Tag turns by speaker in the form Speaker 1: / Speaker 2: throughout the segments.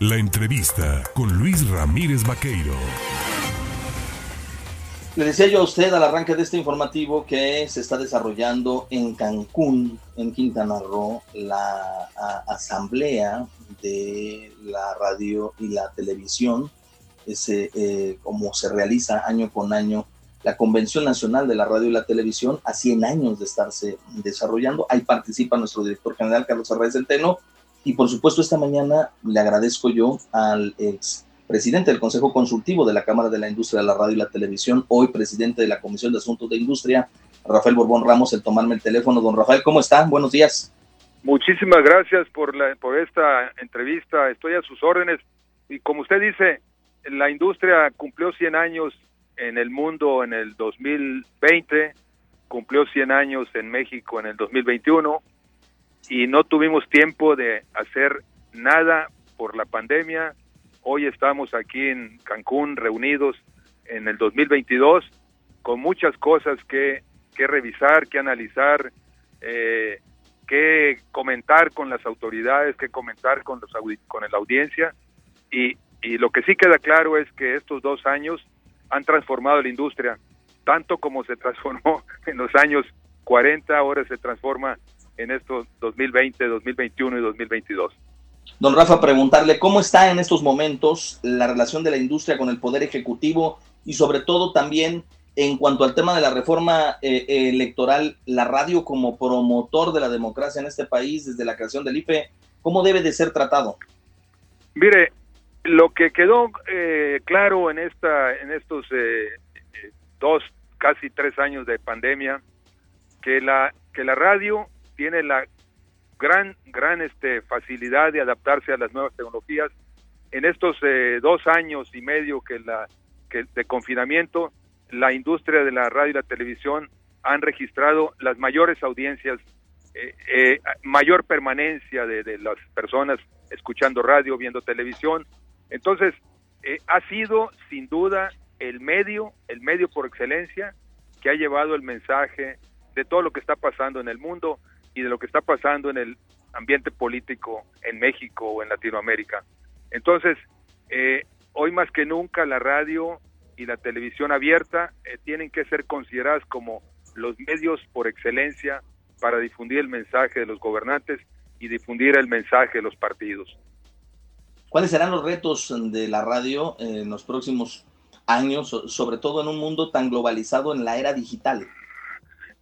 Speaker 1: La entrevista con Luis Ramírez Vaqueiro.
Speaker 2: Le decía yo a usted al arranque de este informativo que se está desarrollando en Cancún, en Quintana Roo, la asamblea de la radio y la televisión, ese, eh, como se realiza año con año la Convención Nacional de la Radio y la Televisión, a 100 años de estarse desarrollando. Ahí participa nuestro director general, Carlos Arraez Centeno, y por supuesto esta mañana le agradezco yo al ex presidente del Consejo Consultivo de la Cámara de la Industria de la Radio y la Televisión, hoy presidente de la Comisión de Asuntos de Industria, Rafael Borbón Ramos, el tomarme el teléfono. Don Rafael, ¿cómo está? Buenos días.
Speaker 3: Muchísimas gracias por, la, por esta entrevista. Estoy a sus órdenes. Y como usted dice, la industria cumplió 100 años en el mundo en el 2020, cumplió 100 años en México en el 2021 y no tuvimos tiempo de hacer nada por la pandemia. Hoy estamos aquí en Cancún reunidos en el 2022 con muchas cosas que, que revisar, que analizar, eh, que comentar con las autoridades, que comentar con, los, con la audiencia. Y, y lo que sí queda claro es que estos dos años han transformado la industria, tanto como se transformó en los años 40, ahora se transforma en estos 2020, 2021 y 2022.
Speaker 2: Don Rafa, preguntarle cómo está en estos momentos la relación de la industria con el Poder Ejecutivo y sobre todo también en cuanto al tema de la reforma eh, electoral, la radio como promotor de la democracia en este país desde la creación del IFE, ¿cómo debe de ser tratado?
Speaker 3: Mire, lo que quedó eh, claro en esta, en estos eh, dos, casi tres años de pandemia, que la que la radio tiene la gran, gran este, facilidad de adaptarse a las nuevas tecnologías. En estos eh, dos años y medio que la que de confinamiento, la industria de la radio y la televisión han registrado las mayores audiencias, eh, eh, mayor permanencia de, de, las personas escuchando radio, viendo televisión. Entonces, ha sido sin duda el medio, el medio por excelencia que ha llevado el mensaje de todo lo que está pasando en el mundo y de lo que está pasando en el ambiente político en México o en Latinoamérica. Entonces, eh, hoy más que nunca la radio y la televisión abierta eh, tienen que ser consideradas como los medios por excelencia para difundir el mensaje de los gobernantes y difundir el mensaje de los partidos.
Speaker 2: ¿Cuáles serán los retos de la radio en los próximos años, sobre todo en un mundo tan globalizado en la era digital?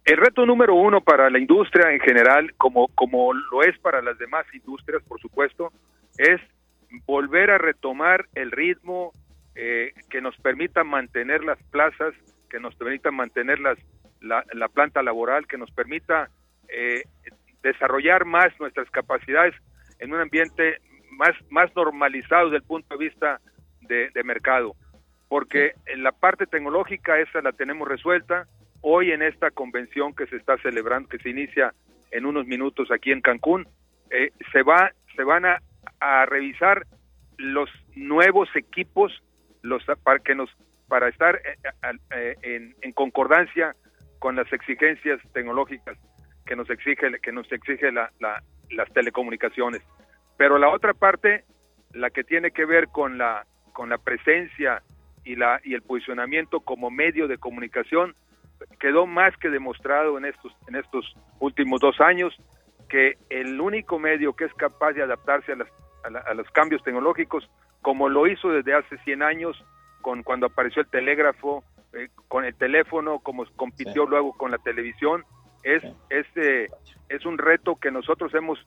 Speaker 3: El reto número uno para la industria en general, como, como lo es para las demás industrias, por supuesto, es volver a retomar el ritmo eh, que nos permita mantener las plazas, que nos permita mantener las, la, la planta laboral, que nos permita eh, desarrollar más nuestras capacidades en un ambiente más, más normalizado desde el punto de vista de, de mercado. Porque en la parte tecnológica esa la tenemos resuelta, hoy en esta convención que se está celebrando, que se inicia en unos minutos aquí en Cancún, eh, se va, se van a, a, revisar los nuevos equipos, los para que nos, para estar eh, eh, en, en, concordancia con las exigencias tecnológicas que nos exige, que nos exige la, la, las telecomunicaciones. Pero la otra parte, la que tiene que ver con la, con la presencia y la y el posicionamiento como medio de comunicación, quedó más que demostrado en estos, en estos últimos dos años que el único medio que es capaz de adaptarse a, las, a, a los cambios tecnológicos, como lo hizo desde hace 100 años, con cuando apareció el telégrafo, eh, con el teléfono, como compitió sí. luego con la televisión, es, sí. es, eh, es un reto que nosotros hemos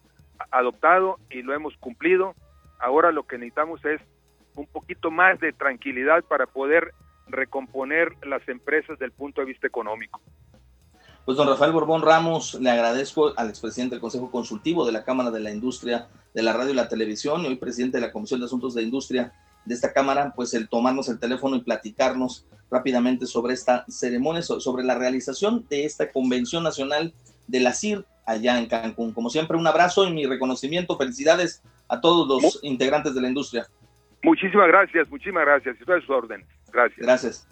Speaker 3: adoptado y lo hemos cumplido. Ahora lo que necesitamos es un poquito más de tranquilidad para poder recomponer las empresas del punto de vista económico.
Speaker 2: Pues don Rafael Borbón Ramos, le agradezco al expresidente del Consejo Consultivo de la Cámara de la Industria de la Radio y la Televisión y hoy presidente de la Comisión de Asuntos de Industria de esta Cámara, pues el tomarnos el teléfono y platicarnos rápidamente sobre esta ceremonia, sobre la realización de esta Convención Nacional de la CIR allá en Cancún. Como siempre, un abrazo y mi reconocimiento, felicidades a todos los integrantes de la industria.
Speaker 3: Muchísimas gracias, muchísimas gracias. Estoy a su orden. Gracias.